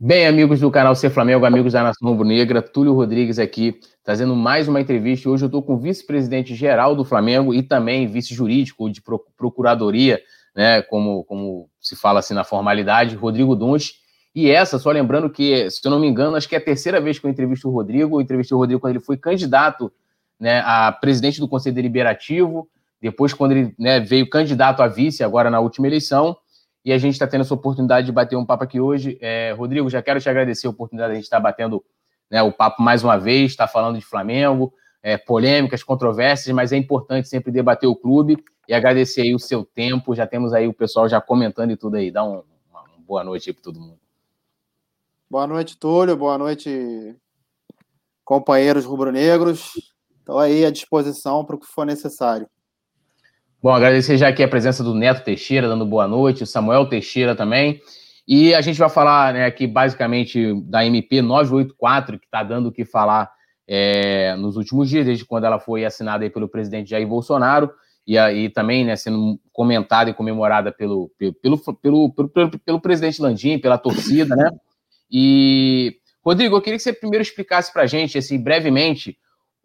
Bem, amigos do canal Ser Flamengo, amigos da Nação Rubro-Negra, Túlio Rodrigues aqui, trazendo mais uma entrevista. Hoje eu estou com o vice-presidente geral do Flamengo e também vice-jurídico de procuradoria, né, como, como se fala assim na formalidade, Rodrigo Duns. E essa, só lembrando que, se eu não me engano, acho que é a terceira vez que eu entrevisto o Rodrigo. Eu entrevistei o Rodrigo quando ele foi candidato né, a presidente do Conselho Deliberativo, depois quando ele né, veio candidato a vice, agora na última eleição e a gente está tendo essa oportunidade de bater um papo aqui hoje. É, Rodrigo, já quero te agradecer a oportunidade de a gente estar tá batendo né, o papo mais uma vez, estar tá falando de Flamengo, é, polêmicas, controvérsias, mas é importante sempre debater o clube e agradecer aí o seu tempo. Já temos aí o pessoal já comentando e tudo aí. Dá um, uma, uma boa noite aí para todo mundo. Boa noite, Túlio. Boa noite, companheiros rubro-negros. Estou aí à disposição para o que for necessário. Bom, agradecer já aqui a presença do Neto Teixeira, dando boa noite, o Samuel Teixeira também. E a gente vai falar né, aqui basicamente da MP 984, que está dando o que falar é, nos últimos dias, desde quando ela foi assinada pelo presidente Jair Bolsonaro, e aí também né, sendo comentada e comemorada pelo, pelo, pelo, pelo, pelo, presidente Landim, pela torcida, né? E, Rodrigo, eu queria que você primeiro explicasse para a gente, assim, brevemente,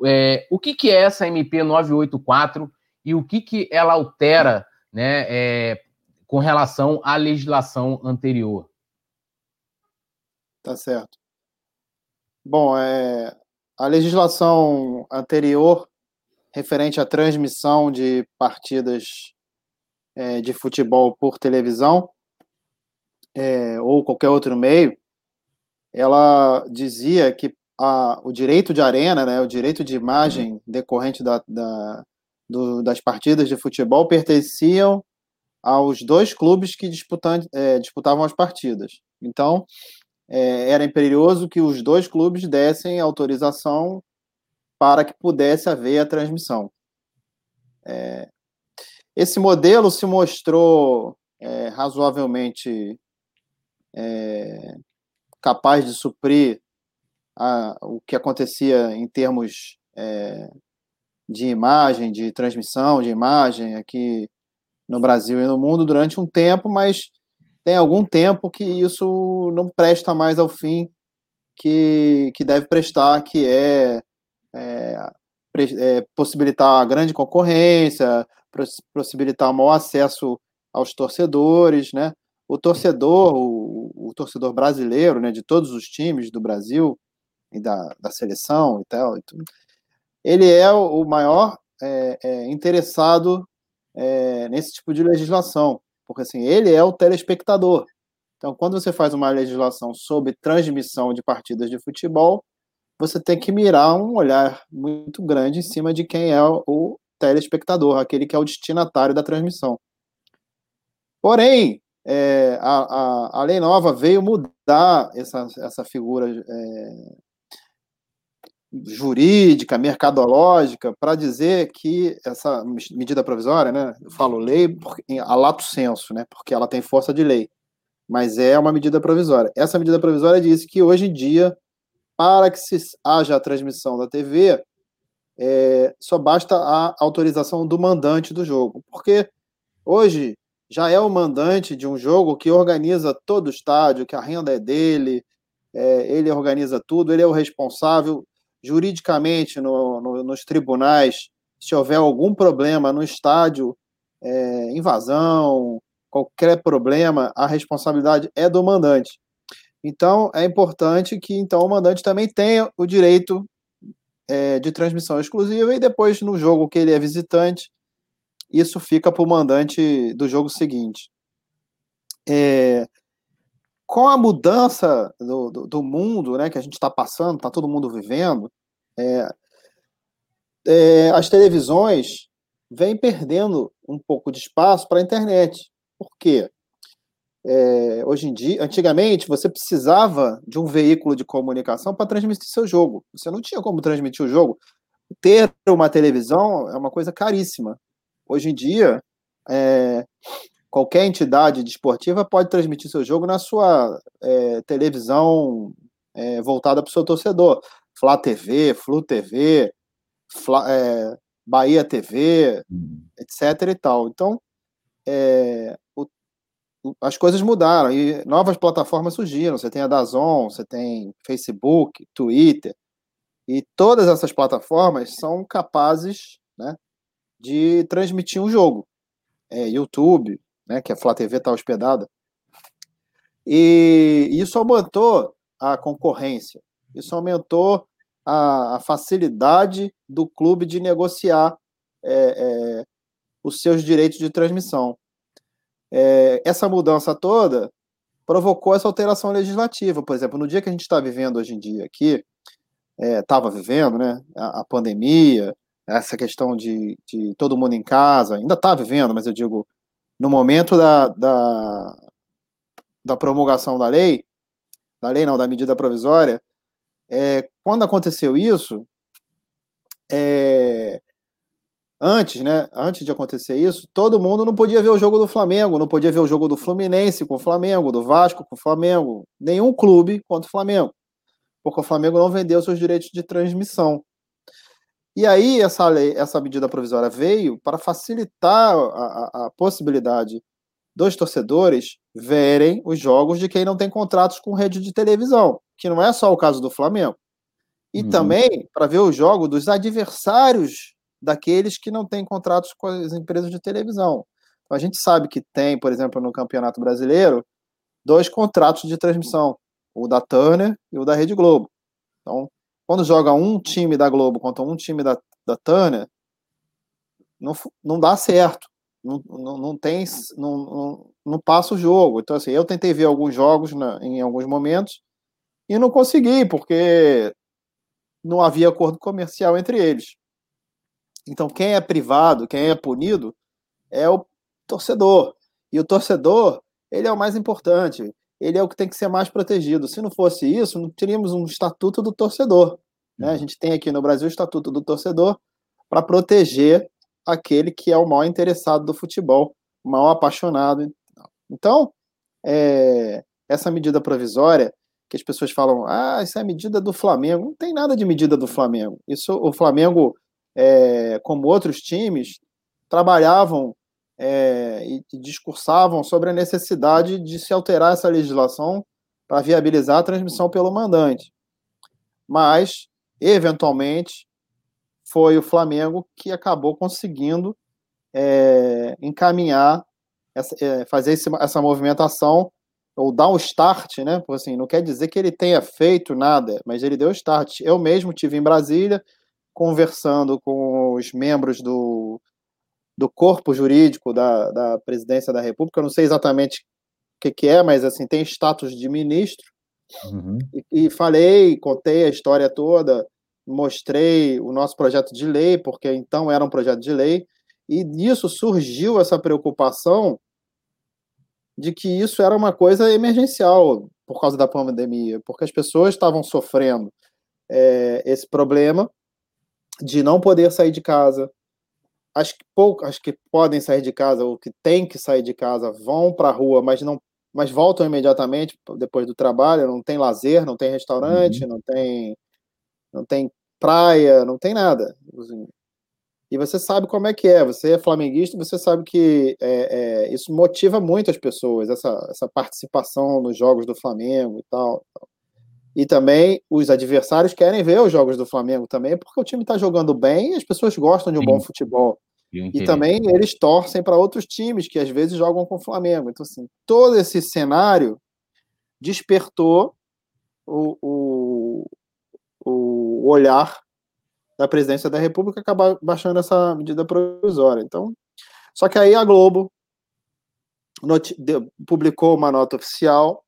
é, o que, que é essa MP 984 e o que, que ela altera né, é, com relação à legislação anterior. Tá certo. Bom, é, a legislação anterior referente à transmissão de partidas é, de futebol por televisão é, ou qualquer outro meio, ela dizia que a, o direito de arena, né, o direito de imagem decorrente da, da, do, das partidas de futebol pertenciam aos dois clubes que é, disputavam as partidas. Então, é, era imperioso que os dois clubes dessem autorização para que pudesse haver a transmissão. É, esse modelo se mostrou é, razoavelmente é, capaz de suprir a, o que acontecia em termos é, de imagem, de transmissão de imagem aqui no Brasil e no mundo durante um tempo, mas tem algum tempo que isso não presta mais ao fim que, que deve prestar, que é, é, é possibilitar a grande concorrência, possibilitar maior acesso aos torcedores, né? O torcedor, o, o torcedor brasileiro, né, de todos os times do Brasil e da, da seleção e tal, e tudo, ele é o maior é, é, interessado é, nesse tipo de legislação, porque assim, ele é o telespectador. Então, quando você faz uma legislação sobre transmissão de partidas de futebol, você tem que mirar um olhar muito grande em cima de quem é o telespectador, aquele que é o destinatário da transmissão. Porém, é, a, a, a, lei nova veio mudar essa, essa figura é, jurídica, mercadológica, para dizer que essa medida provisória, né, eu falo lei a lato senso, né, porque ela tem força de lei, mas é uma medida provisória. Essa medida provisória diz que hoje em dia, para que se haja a transmissão da TV, é, só basta a autorização do mandante do jogo, porque hoje já é o mandante de um jogo que organiza todo o estádio, que a renda é dele, é, ele organiza tudo, ele é o responsável juridicamente no, no, nos tribunais, se houver algum problema no estádio, é, invasão, qualquer problema, a responsabilidade é do mandante. Então, é importante que então o mandante também tenha o direito é, de transmissão exclusiva e depois, no jogo que ele é visitante, isso fica para o mandante do jogo seguinte. É, com a mudança do, do, do mundo né, que a gente está passando, está todo mundo vivendo, é, é, as televisões vêm perdendo um pouco de espaço para a internet. Por quê? É, hoje em dia, antigamente, você precisava de um veículo de comunicação para transmitir seu jogo. Você não tinha como transmitir o jogo. Ter uma televisão é uma coisa caríssima. Hoje em dia, é, qualquer entidade desportiva pode transmitir seu jogo na sua é, televisão é, voltada para o seu torcedor. Flá TV, Flu TV, Fla, é, Bahia TV, uhum. etc. e tal. Então, é, o, as coisas mudaram e novas plataformas surgiram. Você tem a Dazon, você tem Facebook, Twitter, e todas essas plataformas são capazes né, de transmitir um jogo. É, YouTube, né, que a Flá TV está hospedada. E isso aumentou a concorrência, isso aumentou a, a facilidade do clube de negociar é, é, os seus direitos de transmissão. É, essa mudança toda provocou essa alteração legislativa. Por exemplo, no dia que a gente está vivendo hoje em dia aqui, estava é, vivendo, né, a, a, pandemia, essa questão de, de todo mundo em casa, ainda está vivendo, mas eu digo, no momento da, da, da promulgação da lei, da lei não, da medida provisória, é, quando aconteceu isso, é, antes, né, antes de acontecer isso, todo mundo não podia ver o jogo do Flamengo, não podia ver o jogo do Fluminense com o Flamengo, do Vasco com o Flamengo, nenhum clube contra o Flamengo, porque o Flamengo não vendeu seus direitos de transmissão. E aí essa lei, essa medida provisória veio para facilitar a, a, a possibilidade dos torcedores verem os jogos de quem não tem contratos com rede de televisão, que não é só o caso do Flamengo. E uhum. também para ver o jogo dos adversários daqueles que não têm contratos com as empresas de televisão. Então, a gente sabe que tem, por exemplo, no Campeonato Brasileiro, dois contratos de transmissão, o da Turner e o da Rede Globo. Então, quando joga um time da Globo contra um time da, da Turner, não, não dá certo. Não, não, não tem. Não, não, não, passa o jogo. Então, assim, eu tentei ver alguns jogos na, em alguns momentos e não consegui, porque não havia acordo comercial entre eles. Então, quem é privado, quem é punido, é o torcedor. E o torcedor, ele é o mais importante ele é o que tem que ser mais protegido. Se não fosse isso, não teríamos um estatuto do torcedor. Né? A gente tem aqui no Brasil o estatuto do torcedor para proteger aquele que é o maior interessado do futebol, o maior apaixonado. Então, é, essa medida provisória que as pessoas falam, ah, isso é medida do Flamengo. Não tem nada de medida do Flamengo. Isso, o Flamengo, é, como outros times, trabalhavam é, e, discursavam sobre a necessidade de se alterar essa legislação para viabilizar a transmissão pelo mandante. Mas, eventualmente, foi o Flamengo que acabou conseguindo é, encaminhar, essa, é, fazer esse, essa movimentação, ou dar um start, né? Assim, não quer dizer que ele tenha feito nada, mas ele deu start. Eu mesmo tive em Brasília, conversando com os membros do, do corpo jurídico da, da presidência da República. Eu não sei exatamente o que, que é, mas assim tem status de ministro. Uhum. E, e, falei, contei a história toda, mostrei o nosso projeto de lei, porque então era um projeto de lei, e disso surgiu essa preocupação de que isso era uma coisa emergencial por causa da pandemia, porque as pessoas estavam sofrendo é, esse problema de não poder sair de casa, as que poucas as que podem sair de casa ou que têm que sair de casa vão para a rua, mas não mas voltam imediatamente depois do trabalho, não tem lazer, não tem restaurante, uhum. não tem não tem praia, não tem nada. Assim. E você sabe como é que é, você é flamenguista, você sabe que é, é, isso motiva muito as pessoas, essa, essa participação nos jogos do Flamengo e tal. E também os adversários querem ver os jogos do Flamengo também, porque o time está jogando bem e as pessoas gostam de um Sim. bom futebol. E também eles torcem para outros times que às vezes jogam com o Flamengo. Então, assim, todo esse cenário despertou o, o, o olhar da presidência da República acabar baixando essa medida provisória. Então, só que aí a Globo publicou uma nota oficial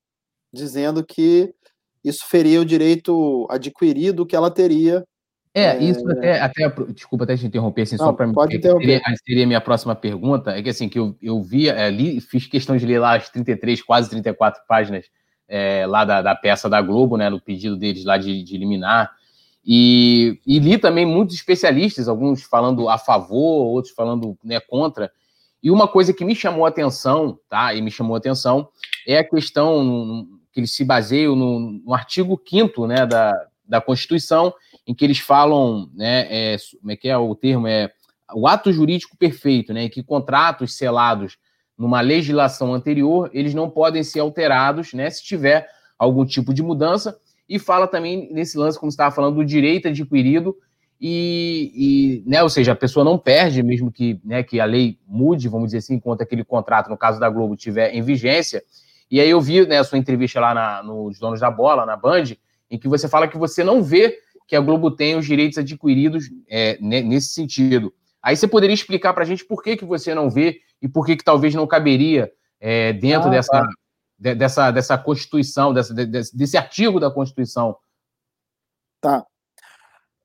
dizendo que isso feria o direito adquirido que ela teria. É, isso até, até, desculpa até te interromper, assim, Não, só para pode interromper. Seria, seria a minha próxima pergunta, é que assim, que eu, eu via, é, li, fiz questão de ler lá as 33, quase 34 páginas é, lá da, da, peça da Globo, né, no pedido deles lá de, de eliminar, e, e, li também muitos especialistas, alguns falando a favor, outros falando né, contra, e uma coisa que me chamou a atenção, tá, e me chamou a atenção, é a questão que eles se baseiam no, no artigo 5 né, da, da Constituição, em que eles falam, né, é, como é que é o termo? É o ato jurídico perfeito, né, que contratos selados numa legislação anterior, eles não podem ser alterados, né, se tiver algum tipo de mudança. E fala também nesse lance, como estava falando, do direito adquirido, e, e, né, ou seja, a pessoa não perde, mesmo que, né, que a lei mude, vamos dizer assim, enquanto aquele contrato, no caso da Globo, tiver em vigência. E aí eu vi né, a sua entrevista lá na, nos Donos da Bola, na Band, em que você fala que você não vê que a Globo tem os direitos adquiridos é, nesse sentido. Aí você poderia explicar para a gente por que, que você não vê e por que, que talvez não caberia é, dentro ah, dessa, tá. de, dessa, dessa Constituição, dessa, desse, desse artigo da Constituição. Tá.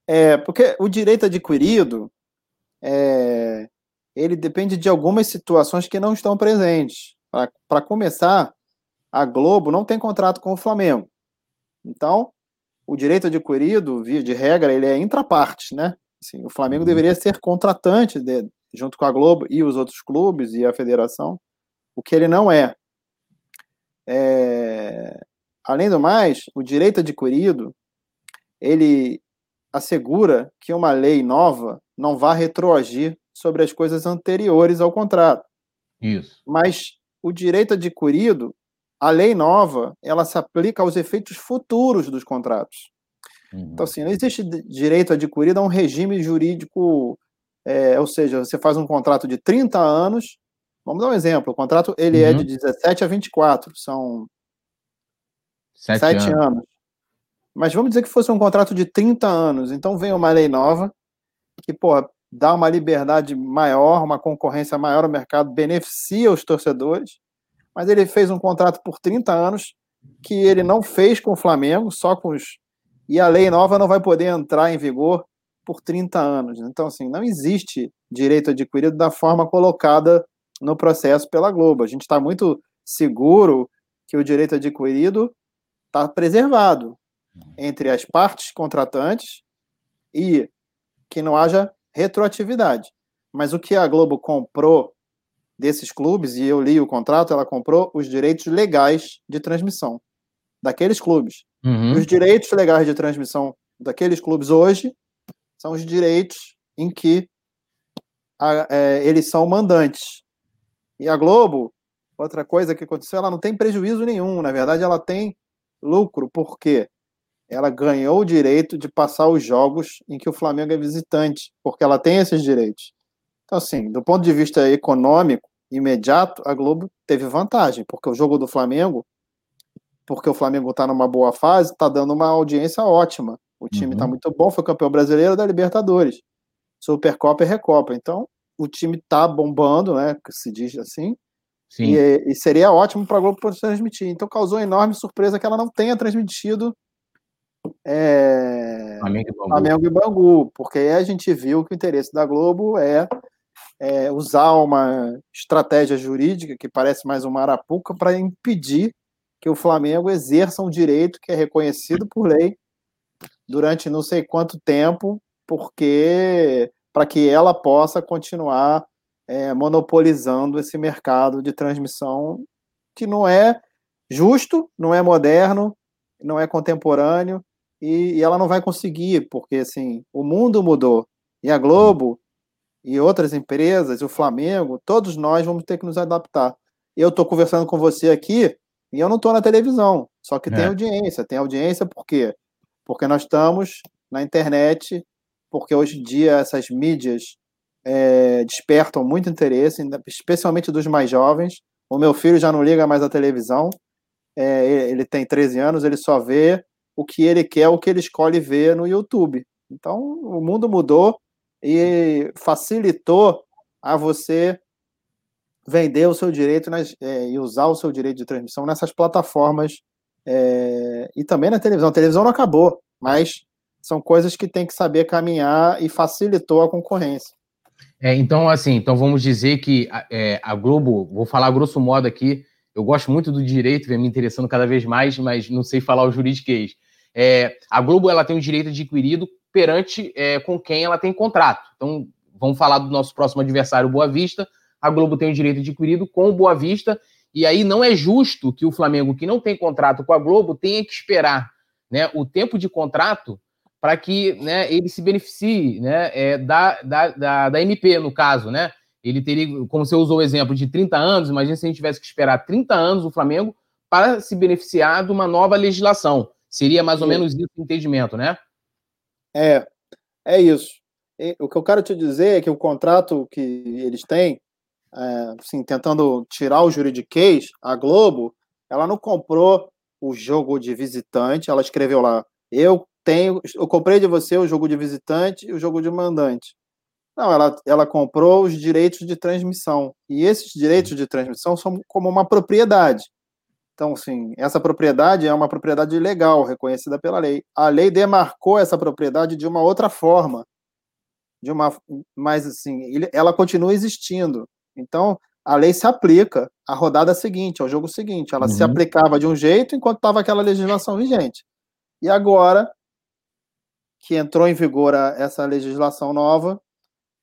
É, porque o direito adquirido, é, ele depende de algumas situações que não estão presentes. Para começar, a Globo não tem contrato com o Flamengo. Então, o direito adquirido, via de regra, ele é intrapartes, né? Assim, o Flamengo uhum. deveria ser contratante de, junto com a Globo e os outros clubes e a federação, o que ele não é. é. Além do mais, o direito adquirido ele assegura que uma lei nova não vá retroagir sobre as coisas anteriores ao contrato. Isso. Mas o direito adquirido, a lei nova, ela se aplica aos efeitos futuros dos contratos. Uhum. Então, assim, não existe direito adquirido a um regime jurídico, é, ou seja, você faz um contrato de 30 anos, vamos dar um exemplo, o contrato ele uhum. é de 17 uhum. a 24, são sete, sete anos. anos. Mas vamos dizer que fosse um contrato de 30 anos, então vem uma lei nova que, pô, dá uma liberdade maior, uma concorrência maior ao mercado, beneficia os torcedores, mas ele fez um contrato por 30 anos que ele não fez com o Flamengo, só com os e a lei nova não vai poder entrar em vigor por 30 anos. Então, assim, não existe direito adquirido da forma colocada no processo pela Globo. A gente está muito seguro que o direito adquirido está preservado entre as partes contratantes e que não haja retroatividade. Mas o que a Globo comprou desses clubes, e eu li o contrato, ela comprou os direitos legais de transmissão daqueles clubes. Uhum. Os direitos legais de transmissão daqueles clubes hoje são os direitos em que a, é, eles são mandantes. E a Globo, outra coisa que aconteceu, ela não tem prejuízo nenhum. Na verdade, ela tem lucro, porque ela ganhou o direito de passar os jogos em que o Flamengo é visitante, porque ela tem esses direitos. Então, assim, do ponto de vista econômico, imediato, a Globo teve vantagem, porque o jogo do Flamengo porque o Flamengo está numa boa fase, está dando uma audiência ótima. O time está uhum. muito bom, foi campeão brasileiro da Libertadores, Supercopa e Recopa. Então, o time está bombando, né? Se diz assim. E, e, seria ótimo para a Globo transmitir. Então, causou enorme surpresa que ela não tenha transmitido é, Flamengo, e Flamengo e Bangu, porque aí a gente viu que o interesse da Globo é, é usar uma estratégia jurídica que parece mais uma arapuca para impedir que o Flamengo exerça um direito que é reconhecido por lei durante não sei quanto tempo, porque para que ela possa continuar é, monopolizando esse mercado de transmissão que não é justo, não é moderno, não é contemporâneo e, e ela não vai conseguir, porque assim o mundo mudou. E a Globo e outras empresas, o Flamengo, todos nós vamos ter que nos adaptar. Eu estou conversando com você aqui e eu não estou na televisão, só que é. tem audiência. Tem audiência por quê? Porque nós estamos na internet, porque hoje em dia essas mídias é, despertam muito interesse, especialmente dos mais jovens. O meu filho já não liga mais à televisão, é, ele tem 13 anos, ele só vê o que ele quer, o que ele escolhe ver no YouTube. Então, o mundo mudou e facilitou a você vender o seu direito nas, é, e usar o seu direito de transmissão nessas plataformas é, e também na televisão. A televisão não acabou, mas são coisas que tem que saber caminhar e facilitou a concorrência. É, então, assim, então vamos dizer que é, a Globo, vou falar grosso modo aqui, eu gosto muito do direito, vem me interessando cada vez mais, mas não sei falar o juridiquês. É, a Globo ela tem o direito adquirido perante é, com quem ela tem contrato. Então, vamos falar do nosso próximo adversário, Boa Vista a Globo tem o direito adquirido com o Boa Vista, e aí não é justo que o Flamengo, que não tem contrato com a Globo, tenha que esperar né, o tempo de contrato para que né, ele se beneficie né, é, da, da, da, da, MP, no caso, né? ele teria, como você usou o exemplo de 30 anos, imagina se a gente tivesse que esperar 30 anos o Flamengo para se beneficiar de uma nova legislação. Seria mais ou menos isso o entendimento, né? É, é isso. O que eu quero te dizer é que o contrato que eles têm, é, assim, tentando tirar o juridiquês, a Globo, ela não comprou o jogo de visitante, ela escreveu lá, eu tenho, eu comprei de você o jogo de visitante e o jogo de mandante. Não, ela, ela comprou os direitos de transmissão. E esses direitos de transmissão são como uma propriedade. Então, assim, essa propriedade é uma propriedade legal, reconhecida pela lei. A lei demarcou essa propriedade de uma outra forma, de uma, mas assim, ela continua existindo. Então, a lei se aplica à rodada seguinte, ao jogo seguinte. Ela uhum. se aplicava de um jeito enquanto estava aquela legislação vigente. E agora que entrou em vigor essa legislação nova,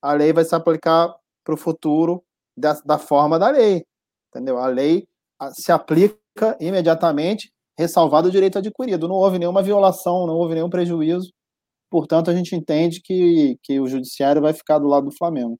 a lei vai se aplicar para o futuro da, da forma da lei. Entendeu? A lei se aplica imediatamente, ressalvado o direito adquirido. Não houve nenhuma violação, não houve nenhum prejuízo. Portanto, a gente entende que, que o judiciário vai ficar do lado do Flamengo.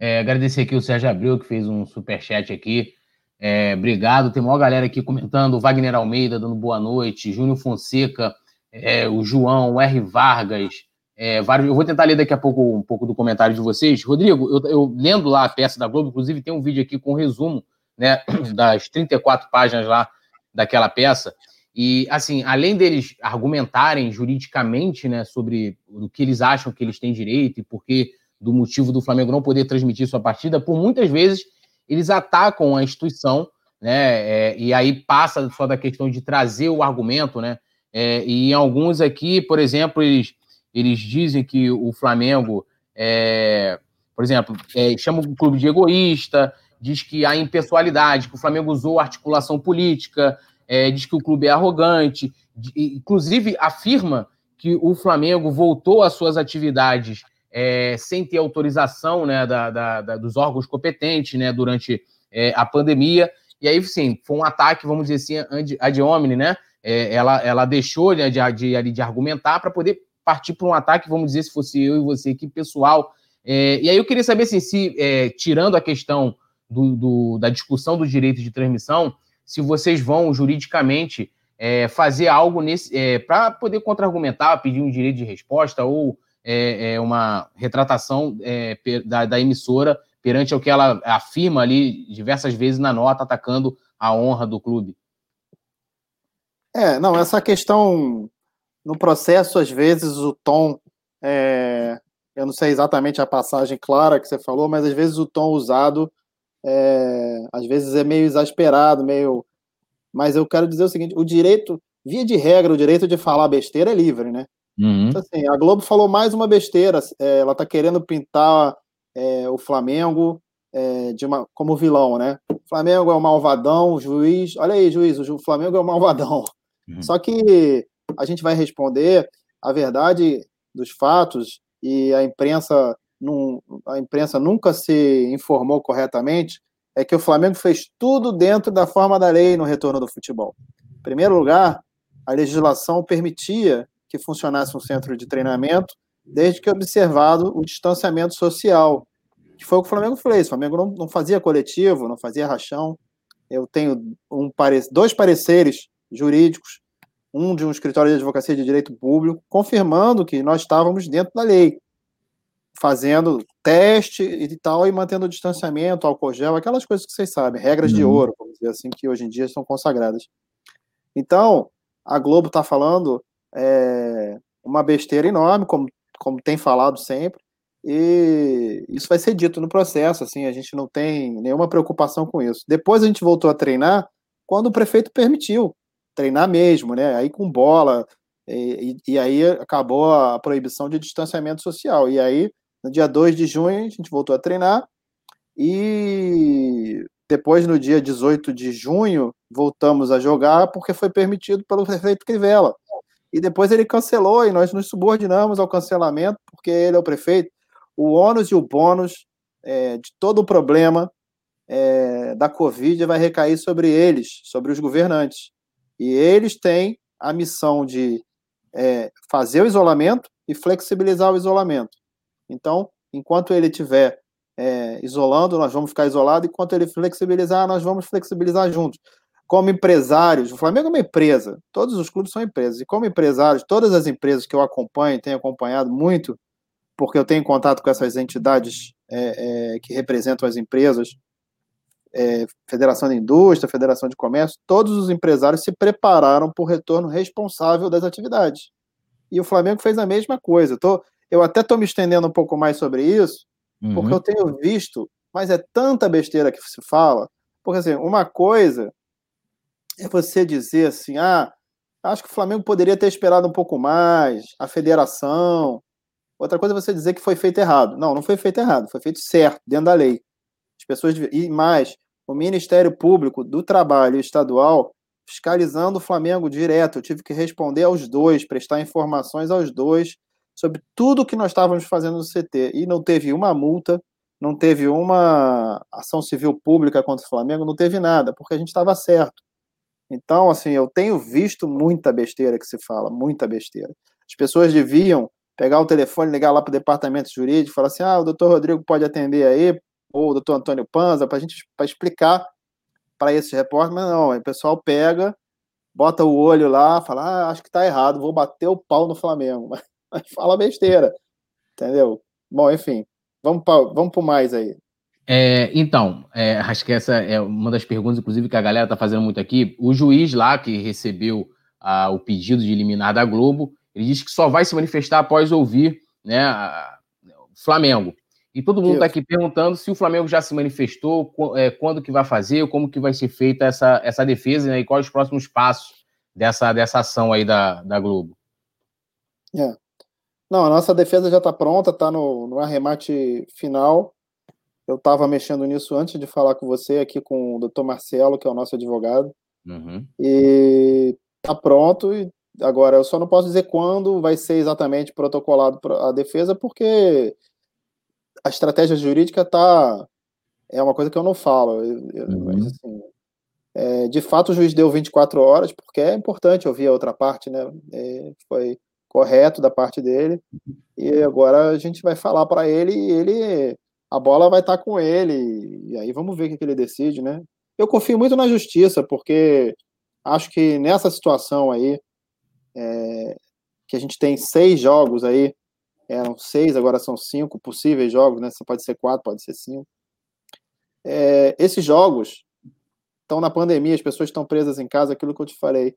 É, agradecer aqui o Sérgio Abreu, que fez um super chat aqui. É, obrigado. Tem uma galera aqui comentando. Wagner Almeida dando boa noite. Júnior Fonseca, é, o João, o R. Vargas. É, vários, eu vou tentar ler daqui a pouco um pouco do comentário de vocês. Rodrigo, eu, eu lendo lá a peça da Globo, inclusive tem um vídeo aqui com um resumo né, das 34 páginas lá daquela peça. E, assim, além deles argumentarem juridicamente né, sobre o que eles acham que eles têm direito e por que do motivo do Flamengo não poder transmitir sua partida, por muitas vezes eles atacam a instituição, né? É, e aí passa só da questão de trazer o argumento, né? É, e em alguns aqui, por exemplo, eles, eles dizem que o Flamengo, é, por exemplo, é, chama o clube de egoísta, diz que há impessoalidade, que o Flamengo usou articulação política, é, diz que o clube é arrogante, inclusive afirma que o Flamengo voltou às suas atividades é, sem ter autorização né, da, da, da, dos órgãos competentes né, durante é, a pandemia. E aí, sim, foi um ataque, vamos dizer assim, ad hominem, né? É, ela, ela deixou né, de, de, de argumentar para poder partir para um ataque, vamos dizer, se fosse eu e você aqui, pessoal. É, e aí eu queria saber assim, se, é, tirando a questão do, do, da discussão do direito de transmissão, se vocês vão juridicamente é, fazer algo nesse é, para poder contra-argumentar, pedir um direito de resposta ou é, é uma retratação é, da, da, emissora perante o que ela afirma ali diversas vezes na nota, atacando a honra do clube. É, não, essa questão no processo, às vezes o tom, é, eu não sei exatamente a passagem clara que você falou, mas às vezes o tom usado é, às vezes é meio exasperado, meio. Mas eu quero dizer o seguinte: o direito, via de regra, o direito de falar besteira é livre, né? Uhum. Então, assim, a Globo falou mais uma besteira. É, ela está querendo pintar é, o Flamengo é, de uma, como vilão, né? O Flamengo é o malvadão, o juiz. Olha aí, juiz, o Flamengo é o malvadão. Uhum. Só que a gente vai responder a verdade dos fatos e a imprensa a imprensa nunca se informou corretamente, é que o Flamengo fez tudo dentro da forma da lei no retorno do futebol. Em primeiro lugar, a legislação permitia que funcionasse um centro de treinamento, desde que observado o distanciamento social, que foi o que o Flamengo fez. O Flamengo não, não fazia coletivo, não fazia rachão. Eu tenho um, dois pareceres jurídicos, um de um escritório de advocacia de direito público, confirmando que nós estávamos dentro da lei fazendo teste e tal, e mantendo o distanciamento, álcool gel, aquelas coisas que vocês sabem, regras uhum. de ouro, vamos dizer assim, que hoje em dia são consagradas. Então, a Globo está falando é, uma besteira enorme, como, como tem falado sempre, e isso vai ser dito no processo, assim, a gente não tem nenhuma preocupação com isso. Depois a gente voltou a treinar quando o prefeito permitiu, treinar mesmo, né, aí com bola, e, e, aí acabou a proibição de distanciamento social. E aí no dia 2 de junho, a gente voltou a treinar. E depois, no dia 18 de junho, voltamos a jogar porque foi permitido pelo prefeito Crivella. E depois ele cancelou e nós nos subordinamos ao cancelamento porque ele é o prefeito. O ônus e o bônus é, de todo o problema é, da Covid vai recair sobre eles, sobre os governantes. E eles têm a missão de é, fazer o isolamento e flexibilizar o isolamento. Então, enquanto ele tiver é, isolando, nós vamos ficar isolados, e quando ele flexibilizar, nós vamos flexibilizar juntos. Como empresários, o Flamengo é uma empresa, todos os clubes são empresas, e como empresários, todas as empresas que eu acompanho, tenho acompanhado muito, porque eu tenho contato com essas entidades é, é, que representam as empresas, é, Federação da Indústria, Federação de Comércio, todos os empresários se prepararam para o retorno responsável das atividades. E o Flamengo fez a mesma coisa. Tô, eu até estou me estendendo um pouco mais sobre isso, uhum. porque eu tenho visto, mas é tanta besteira que se fala. Porque, assim, uma coisa é você dizer assim, ah, acho que o Flamengo poderia ter esperado um pouco mais, a federação. Outra coisa é você dizer que foi feito errado. Não, não foi feito errado, foi feito certo, dentro da lei. As pessoas e mais, o Ministério Público do Trabalho Estadual fiscalizando o Flamengo direto. Eu tive que responder aos dois, prestar informações aos dois sobre tudo que nós estávamos fazendo no CT. E não teve uma multa, não teve uma ação civil pública contra o Flamengo, não teve nada, porque a gente estava certo. Então, assim, eu tenho visto muita besteira que se fala, muita besteira. As pessoas deviam pegar o telefone, ligar lá para o departamento jurídico falar assim: ah, o doutor Rodrigo pode atender aí, ou o doutor Antônio Panza, para a gente pra explicar para esses repórteres, mas não, o pessoal pega, bota o olho lá, fala, ah, acho que está errado, vou bater o pau no Flamengo. Mas fala besteira, entendeu? Bom, enfim, vamos para vamos mais aí. É, então, é, acho que essa é uma das perguntas, inclusive, que a galera está fazendo muito aqui. O juiz lá que recebeu ah, o pedido de eliminar da Globo, ele disse que só vai se manifestar após ouvir né, o Flamengo. E todo mundo está aqui perguntando se o Flamengo já se manifestou, é, quando que vai fazer, como que vai ser feita essa, essa defesa né, e quais os próximos passos dessa, dessa ação aí da, da Globo. É. Não, a nossa defesa já está pronta, está no, no arremate final. Eu estava mexendo nisso antes de falar com você, aqui com o doutor Marcelo, que é o nosso advogado. Uhum. E está pronto. E agora, eu só não posso dizer quando vai ser exatamente protocolado a defesa, porque a estratégia jurídica tá é uma coisa que eu não falo, uhum. mas assim, é, de fato o juiz deu 24 horas porque é importante ouvir a outra parte, né? É, foi correto da parte dele e agora a gente vai falar para ele e ele a bola vai estar tá com ele e aí vamos ver o que, que ele decide, né? Eu confio muito na justiça porque acho que nessa situação aí é, que a gente tem seis jogos aí eram seis, agora são cinco possíveis jogos, né? Pode ser quatro, pode ser cinco. É, esses jogos estão na pandemia, as pessoas estão presas em casa, aquilo que eu te falei.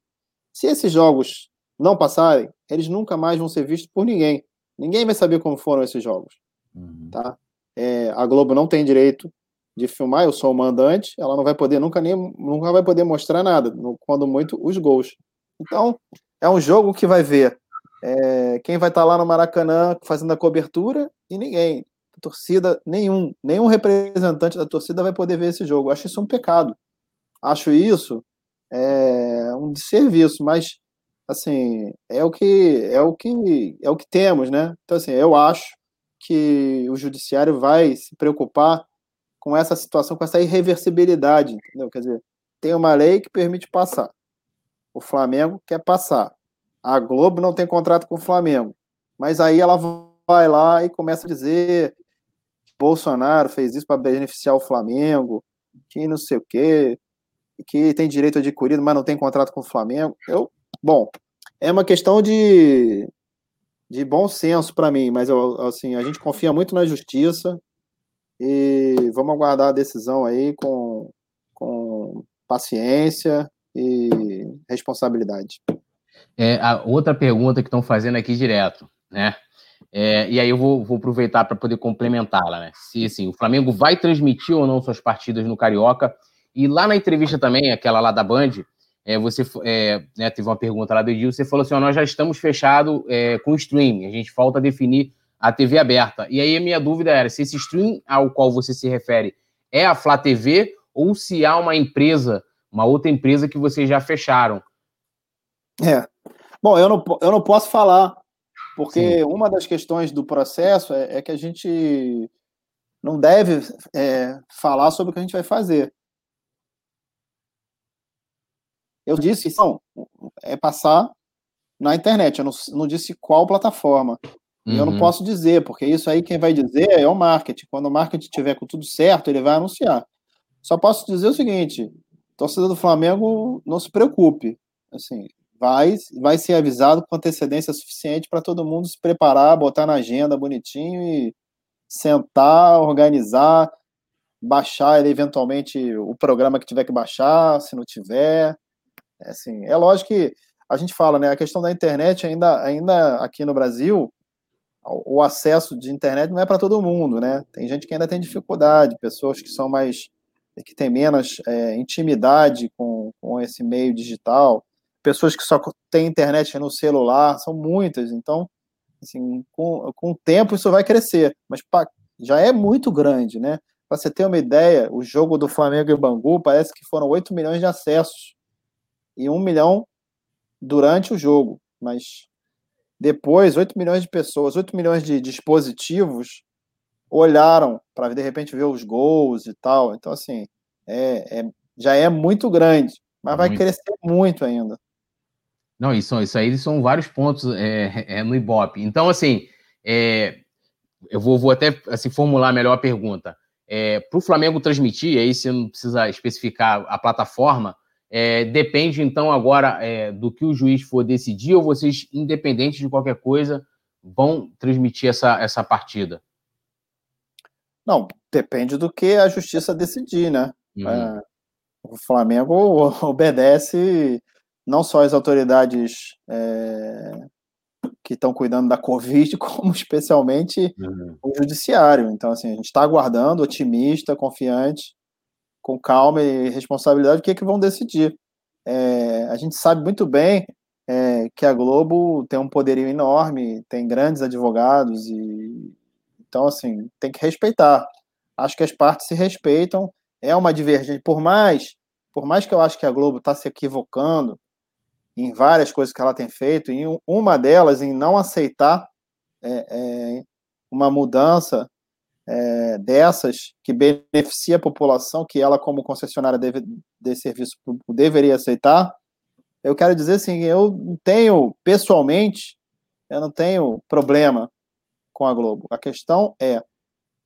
Se esses jogos não passarem, eles nunca mais vão ser vistos por ninguém. Ninguém vai saber como foram esses jogos. Uhum. Tá? É, a Globo não tem direito de filmar, eu sou o mandante, ela não vai poder nunca nem nunca vai poder mostrar nada, quando muito os gols. Então, é um jogo que vai ver é, quem vai estar tá lá no Maracanã fazendo a cobertura e ninguém. A torcida, nenhum, nenhum representante da torcida vai poder ver esse jogo. Acho isso um pecado. Acho isso é, um desserviço, mas assim, é o que é o que é o que temos, né? Então assim, eu acho que o judiciário vai se preocupar com essa situação, com essa irreversibilidade, entendeu? Quer dizer, tem uma lei que permite passar. O Flamengo quer passar. A Globo não tem contrato com o Flamengo. Mas aí ela vai lá e começa a dizer que Bolsonaro fez isso para beneficiar o Flamengo, que não sei o quê, que tem direito adquirido, mas não tem contrato com o Flamengo. Eu, bom, é uma questão de, de bom senso para mim, mas eu, assim, a gente confia muito na justiça e vamos aguardar a decisão aí com, com paciência e responsabilidade. É, a outra pergunta que estão fazendo aqui direto, né? É, e aí eu vou, vou aproveitar para poder complementá-la, né? Se assim, o Flamengo vai transmitir ou não suas partidas no Carioca. E lá na entrevista também, aquela lá da Band, é, você é, né, teve uma pergunta lá do Edil, você falou assim: ó, nós já estamos fechados é, com o streaming, a gente falta definir a TV aberta. E aí a minha dúvida era se esse stream ao qual você se refere é a Flá TV ou se há uma empresa, uma outra empresa que vocês já fecharam. É. Bom, eu não, eu não posso falar, porque Sim. uma das questões do processo é, é que a gente não deve é, falar sobre o que a gente vai fazer. Eu disse não, é passar na internet, eu não, não disse qual plataforma. E eu não uhum. posso dizer, porque isso aí quem vai dizer é o marketing. Quando o marketing tiver com tudo certo, ele vai anunciar. Só posso dizer o seguinte: torcedor do Flamengo, não se preocupe. Assim, vai, vai ser avisado com antecedência suficiente para todo mundo se preparar, botar na agenda bonitinho e sentar, organizar, baixar eventualmente o programa que tiver que baixar, se não tiver. É, assim, é lógico que a gente fala, né? A questão da internet ainda, ainda aqui no Brasil, o acesso de internet não é para todo mundo, né? Tem gente que ainda tem dificuldade, pessoas que são mais que têm menos é, intimidade com, com esse meio digital, pessoas que só têm internet no celular, são muitas. Então, assim, com, com o tempo isso vai crescer, mas pra, já é muito grande, né? Para você ter uma ideia, o jogo do Flamengo e Bangu parece que foram 8 milhões de acessos e 1 milhão durante o jogo, mas depois 8 milhões de pessoas, 8 milhões de dispositivos olharam para de repente ver os gols e tal. Então, assim, é, é já é muito grande, mas vai crescer muito ainda. Não, isso, isso aí são vários pontos é, é no Ibope. Então, assim, é, eu vou, vou até assim, formular melhor a pergunta. É, Para o Flamengo transmitir, aí você não precisa especificar a plataforma, é, depende então agora é, do que o juiz for decidir, ou vocês, independente de qualquer coisa, vão transmitir essa, essa partida? Não, depende do que a justiça decidir, né? Uhum. É, o Flamengo obedece não só as autoridades é, que estão cuidando da Covid, como especialmente uhum. o judiciário. Então, assim, a gente está aguardando, otimista, confiante, com calma e responsabilidade, o que, é que vão decidir. É, a gente sabe muito bem é, que a Globo tem um poderio enorme, tem grandes advogados, e então, assim, tem que respeitar. Acho que as partes se respeitam, é uma divergência. Por mais, por mais que eu acho que a Globo está se equivocando, em várias coisas que ela tem feito, e uma delas em não aceitar é, é, uma mudança é, dessas que beneficia a população, que ela, como concessionária deve, de serviço público, deveria aceitar. Eu quero dizer assim, eu tenho, pessoalmente, eu não tenho problema com a Globo. A questão é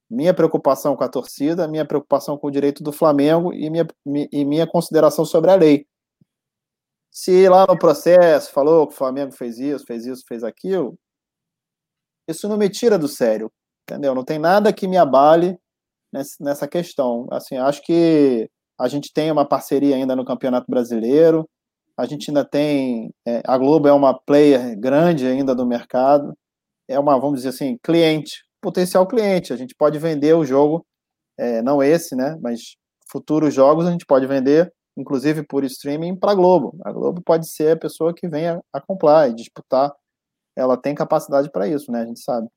minha preocupação com a torcida, minha preocupação com o direito do Flamengo e minha, e minha consideração sobre a lei. Se lá no processo falou que o Flamengo fez isso, fez isso, fez aquilo, isso não me tira do sério, entendeu? Não tem nada que me abale nessa questão. Assim, acho que a gente tem uma parceria ainda no Campeonato Brasileiro, a gente ainda tem, é, a Globo é uma player grande ainda do mercado, é uma, vamos dizer assim, cliente, potencial cliente. A gente pode vender o jogo, é, não esse, né? Mas futuros jogos a gente pode vender inclusive por streaming, para a Globo. A Globo pode ser a pessoa que venha a comprar e disputar. Ela tem capacidade para isso, né? A gente sabe.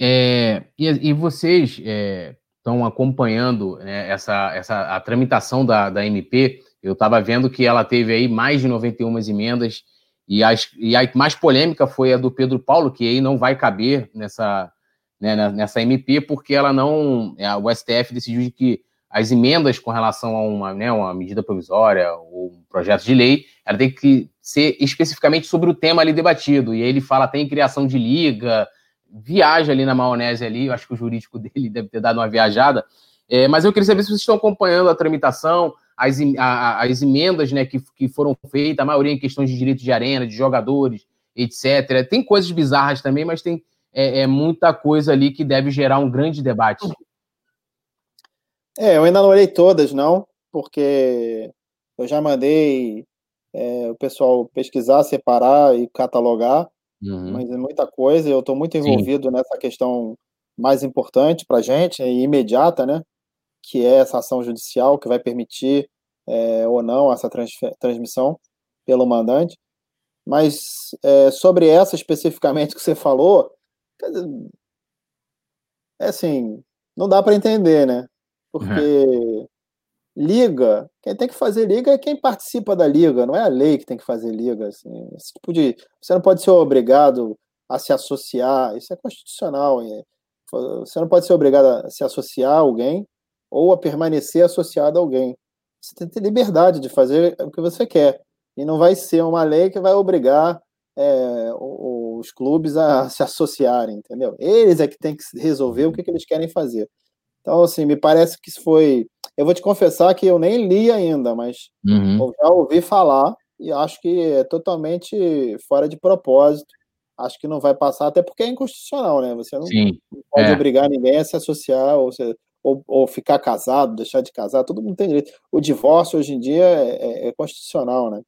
É, e, e, vocês estão é, acompanhando né, essa, essa, a tramitação da, da MP. Eu estava vendo que ela teve aí mais de 91 emendas, e, as, e a mais polêmica foi a do Pedro Paulo, que aí não vai caber nessa, né, nessa MP, porque ela não. O STF decidiu que as emendas com relação a uma, né, uma medida provisória ou um projeto de lei, ela tem que ser especificamente sobre o tema ali debatido. E aí ele fala até em criação de liga, viaja ali na maionese ali, eu acho que o jurídico dele deve ter dado uma viajada. É, mas eu queria saber se vocês estão acompanhando a tramitação, as, a, as emendas né, que, que foram feitas, a maioria em questões de direitos de arena, de jogadores, etc. Tem coisas bizarras também, mas tem é, é muita coisa ali que deve gerar um grande debate. É, eu ainda não olhei todas, não, porque eu já mandei é, o pessoal pesquisar, separar e catalogar, uhum. mas é muita coisa. Eu estou muito envolvido Sim. nessa questão mais importante para a gente, e imediata, né? Que é essa ação judicial que vai permitir é, ou não essa transmissão pelo mandante. Mas é, sobre essa especificamente que você falou, é assim, não dá para entender, né? Porque uhum. Liga, quem tem que fazer liga é quem participa da liga, não é a lei que tem que fazer liga. Assim. Esse tipo de, você não pode ser obrigado a se associar, isso é constitucional. Você não pode ser obrigado a se associar a alguém ou a permanecer associado a alguém. Você tem que ter liberdade de fazer o que você quer. E não vai ser uma lei que vai obrigar é, os clubes a se associarem, entendeu? Eles é que tem que resolver o que, que eles querem fazer. Então, assim, me parece que isso foi. Eu vou te confessar que eu nem li ainda, mas uhum. já ouvi falar e acho que é totalmente fora de propósito. Acho que não vai passar, até porque é inconstitucional, né? Você não, não pode é. obrigar ninguém a se associar ou, se, ou, ou, ficar casado, deixar de casar, todo mundo tem direito. O divórcio hoje em dia é, é, é constitucional, né?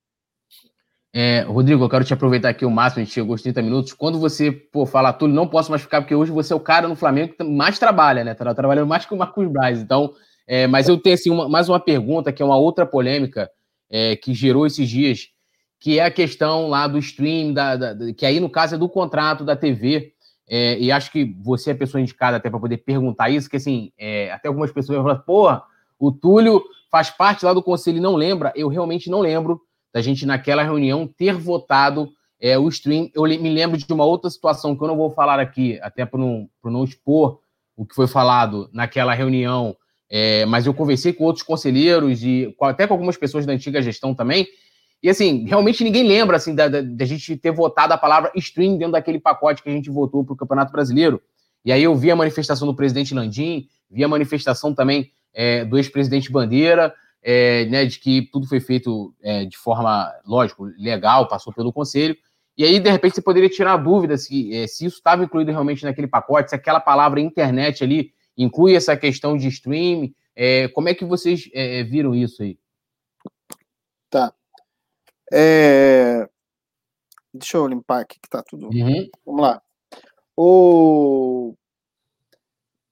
É, Rodrigo, eu quero te aproveitar aqui o máximo, a gente chegou aos 30 minutos. Quando você pô, fala, Túlio, não posso mais ficar, porque hoje você é o cara no Flamengo que mais trabalha, né? Tá trabalhando mais que o Marcos Braz. Então, é, mas eu tenho assim, uma, mais uma pergunta, que é uma outra polêmica é, que gerou esses dias, que é a questão lá do stream, da, da que aí no caso é do contrato da TV. É, e acho que você é a pessoa indicada até para poder perguntar isso, que assim, é, até algumas pessoas vão falar, porra, o Túlio faz parte lá do conselho e não lembra. Eu realmente não lembro da gente, naquela reunião, ter votado é, o stream. Eu me lembro de uma outra situação que eu não vou falar aqui, até para não, não expor o que foi falado naquela reunião, é, mas eu conversei com outros conselheiros e até com algumas pessoas da antiga gestão também. E assim, realmente ninguém lembra assim da, da, da gente ter votado a palavra stream dentro daquele pacote que a gente votou para o Campeonato Brasileiro. E aí eu vi a manifestação do presidente Landim, vi a manifestação também é, do ex-presidente Bandeira, é, né, de que tudo foi feito é, de forma, lógico, legal, passou pelo conselho. E aí, de repente, você poderia tirar a dúvida se, é, se isso estava incluído realmente naquele pacote, se aquela palavra internet ali inclui essa questão de streaming. É, como é que vocês é, viram isso aí? Tá. É, deixa eu limpar aqui que tá tudo. Uhum. Vamos lá. O...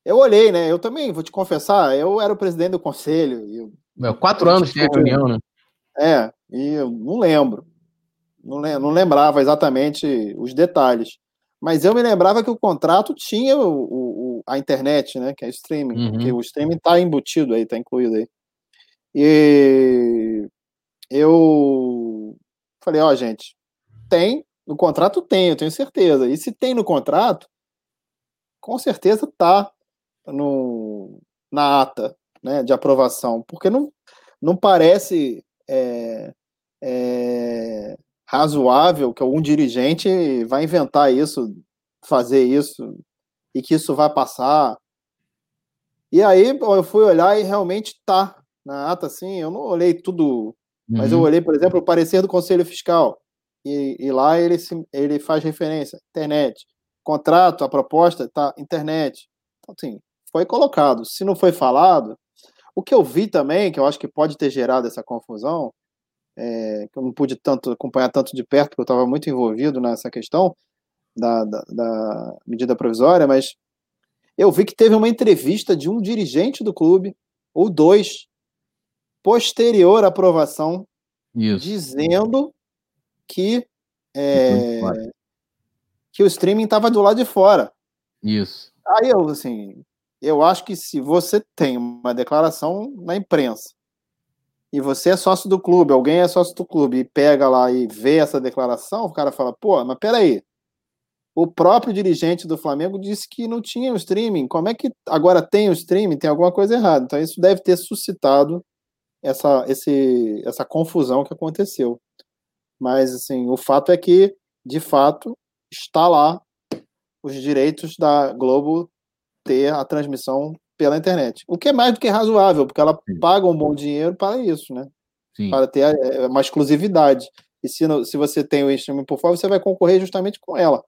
Eu olhei, né? Eu também, vou te confessar, eu era o presidente do conselho. Eu é, quatro anos tem a reunião, né? É, e eu não lembro. Não, não lembrava exatamente os detalhes. Mas eu me lembrava que o contrato tinha o, o a internet, né? Que é streaming. Uhum. Que o streaming está embutido aí, está incluído aí. E eu falei, ó, oh, gente, tem, no contrato tem, eu tenho certeza. E se tem no contrato, com certeza tá no, na ata né, de aprovação, porque não, não parece é, é, razoável que algum dirigente vai inventar isso, fazer isso, e que isso vai passar. E aí eu fui olhar e realmente tá na ata, assim, eu não olhei tudo, mas eu uhum. olhei, por exemplo, o parecer do Conselho Fiscal, e, e lá ele, se, ele faz referência, internet, contrato, a proposta, tá, internet. Então, assim, foi colocado. Se não foi falado, o que eu vi também, que eu acho que pode ter gerado essa confusão, é, que eu não pude tanto acompanhar tanto de perto, porque eu estava muito envolvido nessa questão da, da, da, medida provisória, mas eu vi que teve uma entrevista de um dirigente do clube, ou dois, posterior à aprovação, Isso. dizendo que, é, que o streaming estava do lado de fora. Isso. Aí eu, assim, eu acho que se você tem uma declaração na imprensa e você é sócio do clube, alguém é sócio do clube e pega lá e vê essa declaração, o cara fala, pô, mas peraí, o próprio dirigente do Flamengo disse que não tinha o streaming, como é que agora tem o streaming? Tem alguma coisa errada. Então isso deve ter suscitado essa, esse, essa confusão que aconteceu. Mas, assim, o fato é que, de fato, está lá os direitos da Globo ter a transmissão pela internet. O que é mais do que razoável, porque ela paga um bom dinheiro para isso, né? Sim. Para ter é, uma exclusividade. E se, se você tem o streaming por fora, você vai concorrer justamente com ela.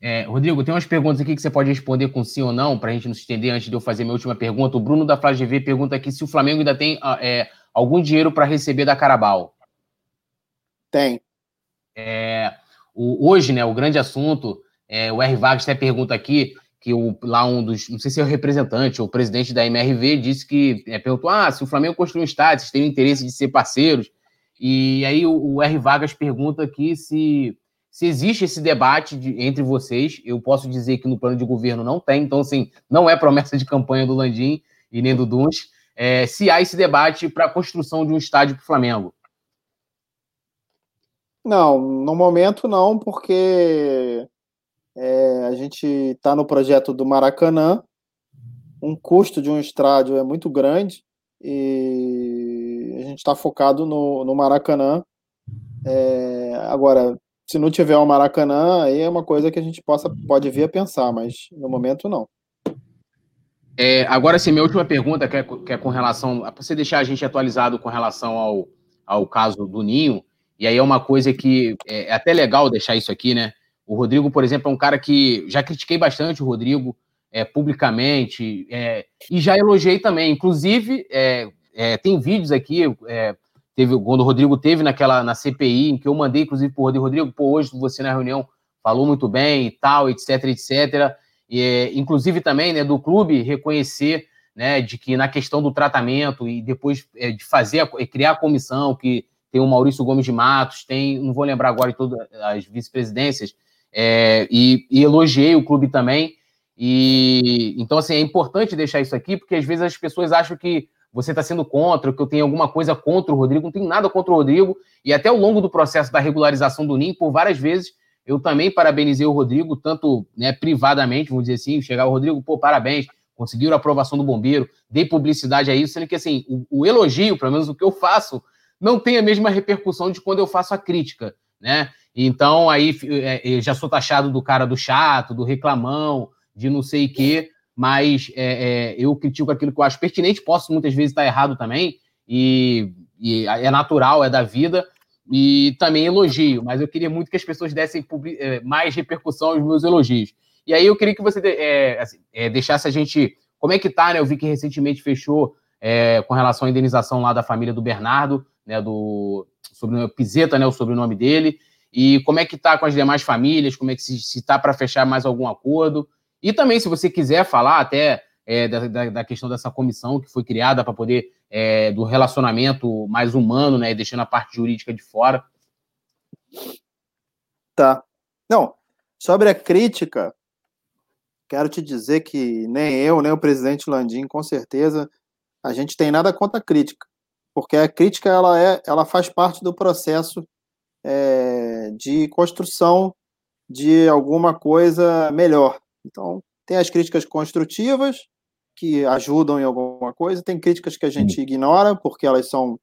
É, Rodrigo, tem umas perguntas aqui que você pode responder com sim ou não, para a gente não se estender antes de eu fazer minha última pergunta. O Bruno da Flávia GV pergunta aqui se o Flamengo ainda tem ah, é, algum dinheiro para receber da Carabal. Tem. É, o, hoje, né, o grande assunto, é, o R. Vargas até pergunta aqui que o, lá um dos, não sei se é o representante ou o presidente da MRV disse que é, perguntou: ah, se o Flamengo construir um estádio, vocês têm interesse de ser parceiros. E aí o, o R. Vargas pergunta aqui se, se existe esse debate de, entre vocês. Eu posso dizer que no plano de governo não tem, então, assim, não é promessa de campanha do Landim e nem do Duns. É, se há esse debate para a construção de um estádio para o Flamengo. Não, no momento não, porque é, a gente está no projeto do Maracanã. Um custo de um estádio é muito grande e a gente está focado no, no Maracanã. É, agora, se não tiver o um Maracanã, aí é uma coisa que a gente possa, pode vir a pensar, mas no momento não. É, agora, sim, minha última pergunta, que é, que é com relação. Para você deixar a gente atualizado com relação ao, ao caso do Ninho, e aí é uma coisa que é, é até legal deixar isso aqui, né? O Rodrigo, por exemplo, é um cara que já critiquei bastante o Rodrigo é, publicamente é, e já elogiei também. Inclusive, é, é tem vídeos aqui, é, teve quando o Rodrigo teve naquela na CPI, em que eu mandei, inclusive, para o Rodrigo, Rodrigo, pô, hoje você na reunião falou muito bem e tal, etc, etc. E, é, inclusive também né, do clube reconhecer né, de que na questão do tratamento e depois de fazer, criar a comissão que tem o Maurício Gomes de Matos, tem, não vou lembrar agora todas as vice-presidências, é, e, e, elogiei o clube também. E então, assim, é importante deixar isso aqui, porque às vezes as pessoas acham que você está sendo contra, que eu tenho alguma coisa contra o Rodrigo. Não tenho nada contra o Rodrigo. E até ao longo do processo da regularização do NIM, por várias vezes, eu também parabenizei o Rodrigo, tanto né, privadamente, vamos dizer assim, chegar o Rodrigo, pô, parabéns, conseguiram a aprovação do bombeiro, dei publicidade a isso, sendo que assim, o, o elogio, pelo menos o que eu faço, não tem a mesma repercussão de quando eu faço a crítica, né? Então, aí é, é, já sou taxado do cara do chato, do reclamão, de não sei o quê, mas é, é, eu critico aquilo que eu acho pertinente, posso muitas vezes estar errado também, e, e, é natural, é da vida, e também elogio, mas eu queria muito que as pessoas dessem é, mais repercussão aos meus elogios. E aí eu queria que você é, assim, deixasse a gente. Como é que tá, né? Eu vi que recentemente fechou com relação à indenização lá da família do Bernardo, né? Do sobrenome Pizeta, né? O sobrenome dele. E como é que está com as demais famílias? Como é que se está para fechar mais algum acordo? E também, se você quiser falar até é, da, da, questão dessa comissão que foi criada para poder é, do relacionamento mais humano, né, deixando a parte jurídica de fora. Tá. Não, sobre a crítica, quero te dizer que nem eu, nem o presidente Landim, com certeza, a gente tem nada contra a crítica, porque a crítica ela é, ela faz parte do processo é, de construção de alguma coisa melhor. Então, tem as críticas construtivas, que ajudam em alguma coisa, tem críticas que a gente Sim. ignora, porque elas são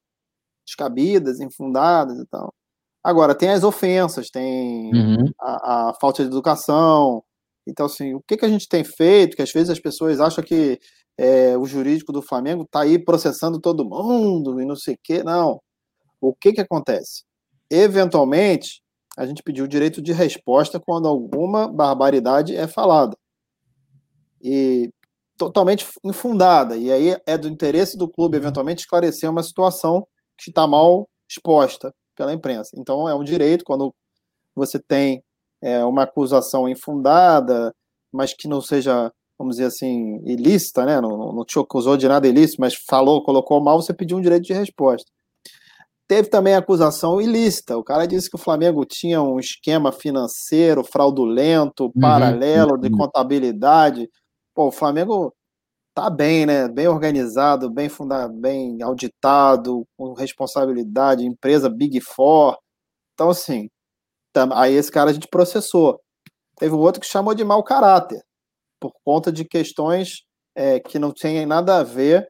descabidas, infundadas e tal. Agora, tem as ofensas, tem uhum. a, a, falta de educação. Então, assim, o que, que a gente tem feito, que às vezes as pessoas acham que é, o jurídico do Flamengo está aí processando todo mundo e não sei o quê. Não. O que, que acontece? eventualmente, a gente pediu o direito de resposta quando alguma barbaridade é falada. E totalmente infundada. E aí é do interesse do clube, eventualmente, esclarecer uma situação que está mal exposta pela imprensa. Então, é um direito, quando você tem é, uma acusação infundada, mas que não seja, vamos dizer assim, ilícita, né? não, não te acusou de nada ilícito, mas falou, colocou mal, você pediu um direito de resposta. Teve também acusação ilícita. O cara disse que o Flamengo tinha um esquema financeiro fraudulento, uhum, paralelo, uhum. de contabilidade. Pô, o Flamengo tá bem, né? Bem organizado, bem fundado, bem auditado, com responsabilidade, empresa Big Four. Então, assim, aí esse cara a gente processou. Teve um outro que chamou de mau caráter, por conta de questões é, que não têm nada a ver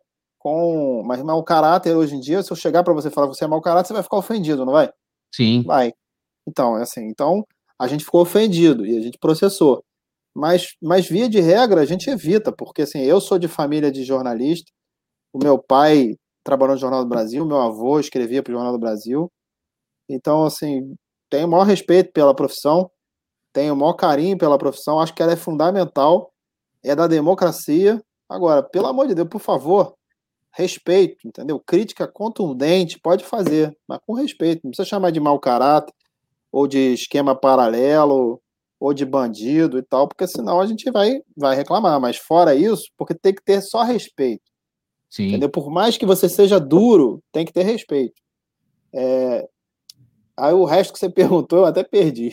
com. Mas mau caráter hoje em dia, se eu chegar para você falar que você é mau caráter, você vai ficar ofendido, não vai? Sim. Vai. Então, é assim. Então, a gente ficou ofendido e a gente processou. Mas, mas via de regra, a gente evita, porque assim, eu sou de família de jornalista, o meu pai trabalhou no Jornal do Brasil, meu avô escrevia para o Jornal do Brasil. Então, assim, tenho o maior respeito pela profissão, tenho o maior carinho pela profissão, acho que ela é fundamental, é da democracia. Agora, pelo amor de Deus, por favor, respeito, entendeu? Crítica contundente pode fazer, mas com respeito. Não precisa chamar de mau caráter, ou de esquema paralelo, ou de bandido e tal, porque senão a gente vai, vai reclamar. Mas fora isso, porque tem que ter só respeito. Sim. Entendeu? Por mais que você seja duro, tem que ter respeito. É... Aí o resto que você perguntou, eu até perdi.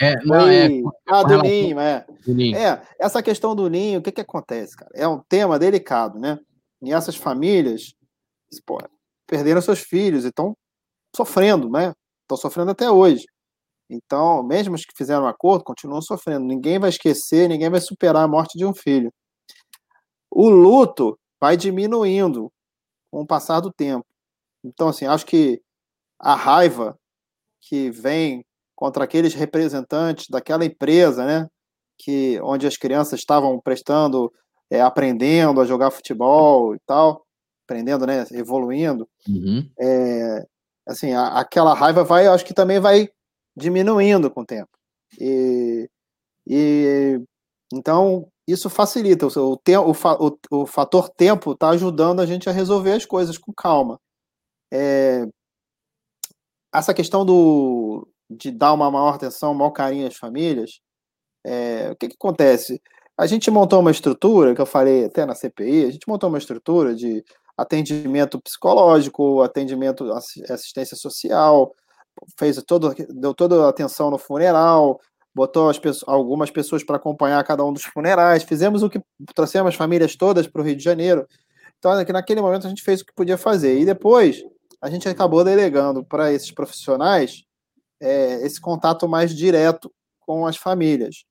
É, não, é... Ah, do ninho, é. do ninho, é. Essa questão do ninho, o que, que acontece, cara? É um tema delicado, né? E essas famílias pô, perderam seus filhos e estão sofrendo, né? Estão sofrendo até hoje. Então, mesmo os que fizeram um acordo, continuam sofrendo. Ninguém vai esquecer, ninguém vai superar a morte de um filho. O luto vai diminuindo com o passar do tempo. Então, assim, acho que a raiva que vem contra aqueles representantes daquela empresa, né? Que, onde as crianças estavam prestando, é, aprendendo a jogar futebol e tal, aprendendo, né? Evoluindo. Uhum. É, assim, a, aquela raiva vai, acho que também vai diminuindo com o tempo. E, e então isso facilita. O, o, o, o fator tempo está ajudando a gente a resolver as coisas com calma. É, essa questão do, de dar uma maior atenção, um maior carinho às famílias, é, o que, que acontece? A gente montou uma estrutura, que eu falei até na CPI, a gente montou uma estrutura de atendimento psicológico, atendimento assistência social, fez todo, deu toda a atenção no funeral, botou as pessoas, algumas pessoas para acompanhar cada um dos funerais, fizemos o que trouxemos as famílias todas para o Rio de Janeiro. Então, naquele momento a gente fez o que podia fazer. E depois a gente acabou delegando para esses profissionais é, esse contato mais direto com as famílias.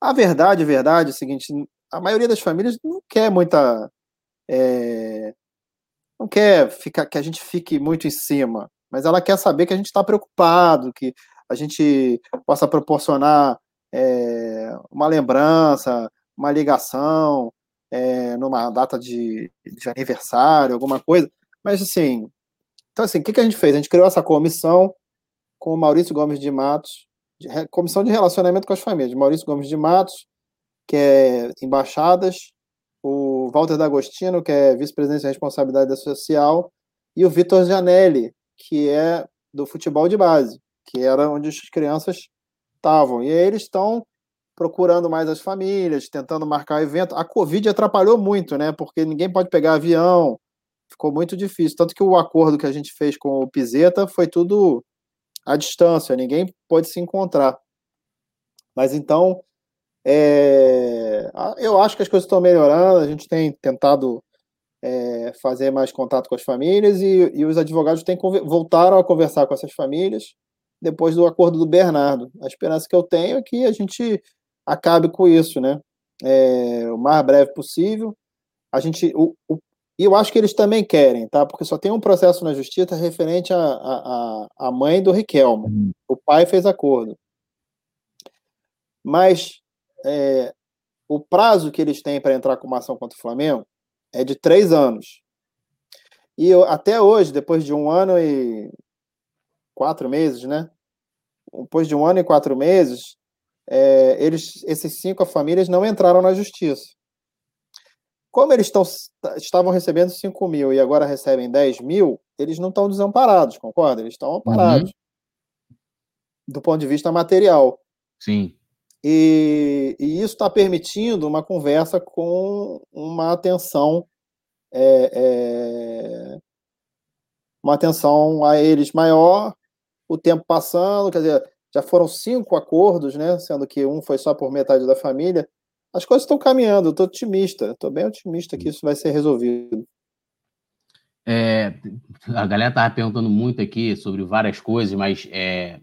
A verdade, a verdade é o seguinte: a maioria das famílias não quer muita. É, não quer ficar, que a gente fique muito em cima, mas ela quer saber que a gente está preocupado, que a gente possa proporcionar é, uma lembrança, uma ligação, é, numa data de, de, aniversário, alguma coisa. Mas assim, então assim, o que, que a gente fez? A gente criou essa comissão com o Maurício Gomes de Matos, comissão de relacionamento com as famílias, Maurício Gomes de Matos, que é embaixadas, o Walter D'Agostino, que é vice-presidente de responsabilidade social, e o Vitor Janelli, que é do futebol de base que era onde as crianças estavam. E aí eles estão procurando mais as famílias, tentando marcar evento. A Covid atrapalhou muito, né? Porque ninguém pode pegar avião, ficou muito difícil. Tanto que o acordo que a gente fez com o Pizeta foi tudo à distância, ninguém pode se encontrar. Mas então, é... eu acho que as coisas estão melhorando, a gente tem tentado é, fazer mais contato com as famílias e, e os advogados têm voltaram a conversar com essas famílias depois do acordo do Bernardo. A esperança que eu tenho é que a gente acabe com isso, né? É, o mais breve possível. A gente, o, o, e eu acho que eles também querem, tá? Porque só tem um processo na justiça referente à a, a, a, mãe do Riquelmo. Uhum. O pai fez acordo. Mas é, o prazo que eles têm para entrar com uma ação contra o Flamengo é de três anos. E eu, até hoje, depois de um ano e quatro meses, né? Depois de um ano e quatro meses, é, eles, esses cinco famílias não entraram na justiça. Como eles tão, estavam recebendo 5 mil e agora recebem 10 mil, eles não estão desamparados, concorda? Eles estão amparados. Uhum. Do ponto de vista material. Sim. E, e isso está permitindo uma conversa com uma atenção é, é, uma atenção a eles maior o tempo passando, quer dizer, já foram cinco acordos, né? Sendo que um foi só por metade da família. As coisas estão caminhando, eu estou otimista, estou bem otimista que isso vai ser resolvido. É, a galera estava perguntando muito aqui sobre várias coisas, mas é,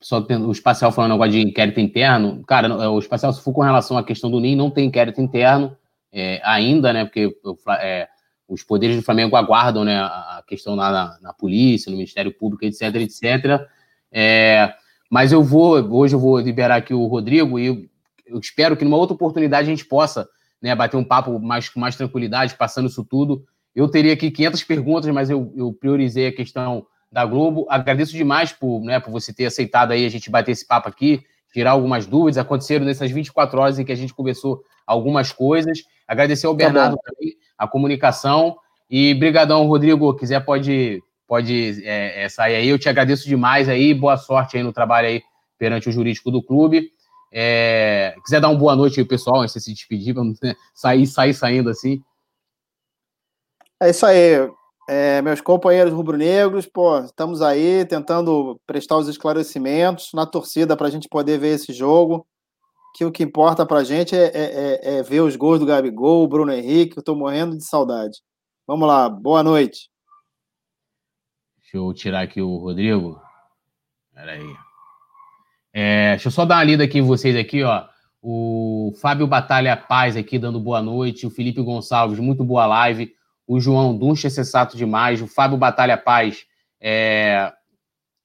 só tem, o espacial falando agora de inquérito interno, cara, é, o espacial se for com relação à questão do NIM, não tem inquérito interno é, ainda, né? Porque é, os poderes do Flamengo aguardam né, a questão lá na, na polícia, no Ministério Público, etc, etc. É, mas eu vou, hoje eu vou liberar aqui o Rodrigo e eu, espero que numa outra oportunidade a gente possa né, bater um papo mais, com mais tranquilidade, passando isso tudo. Eu teria aqui 500 perguntas, mas eu, eu priorizei a questão da Globo. Agradeço demais por, né, por você ter aceitado aí a gente bater esse papo aqui, tirar algumas dúvidas. Aconteceram nessas 24 horas em que a gente conversou algumas coisas. Agradecer ao Bernardo também, a comunicação. E brigadão, Rodrigo. Quiser, pode, pode é, é, sair aí. Eu te agradeço demais aí. Boa sorte aí no trabalho aí perante o jurídico do clube. É, quiser dar uma boa noite aí, pessoal, antes de se despedir, vamos né, sair, sair saindo assim. É isso aí. É, meus companheiros rubro-negros, pô, estamos aí tentando prestar os esclarecimentos na torcida para a gente poder ver esse jogo que o que importa para a gente é, é, é, é, ver os gols do Gabigol, o Bruno Henrique, eu estou morrendo de saudade. Vamos lá, boa noite. Deixa eu tirar aqui o Rodrigo. Peraí. É, deixa eu só dar uma lida aqui em vocês aqui, ó. O Fábio Batalha Paz aqui dando boa noite. O Felipe Gonçalves, muito boa live. O João Duncha, sensato demais. O Fábio Batalha Paz, é,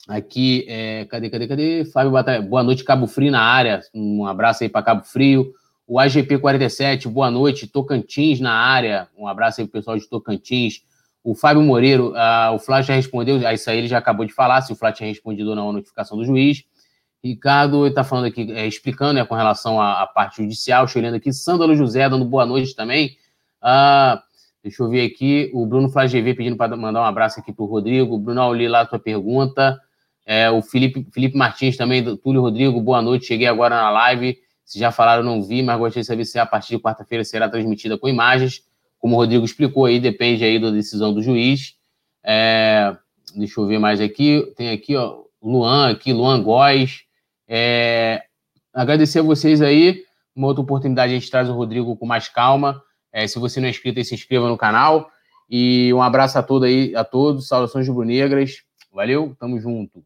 Aqui, é, cadê, cadê, cadê? Fábio Batalha, boa noite, Cabo Frio na área. Um abraço aí para Cabo Frio. O AGP 47, boa noite. Tocantins na área. Um abraço aí pro pessoal de Tocantins. O Fábio Moreiro, uh, o Flávio já respondeu, ah, isso aí ele já acabou de falar, se o Flávio tinha respondido ou não a notificação do juiz. Ricardo está falando aqui, é, explicando né, com relação à, à parte judicial, chegando aqui. Sândalo José dando boa noite também. Uh, deixa eu ver aqui. O Bruno Flagv pedindo para mandar um abraço aqui para o Rodrigo. Bruno, eu li lá a tua pergunta. É, o Felipe, Felipe Martins também, do Túlio Rodrigo, boa noite. Cheguei agora na live. Se já falaram, não vi, mas gostaria de saber se a partir de quarta-feira será transmitida com imagens. Como o Rodrigo explicou aí, depende aí da decisão do juiz. É, deixa eu ver mais aqui. Tem aqui, ó, Luan, aqui, Luan Góes. É, agradecer a vocês aí. Uma outra oportunidade a gente traz o Rodrigo com mais calma. É, se você não é inscrito, aí, se inscreva no canal. E um abraço a, todo aí, a todos. Saudações rubro-negras. Valeu, tamo junto.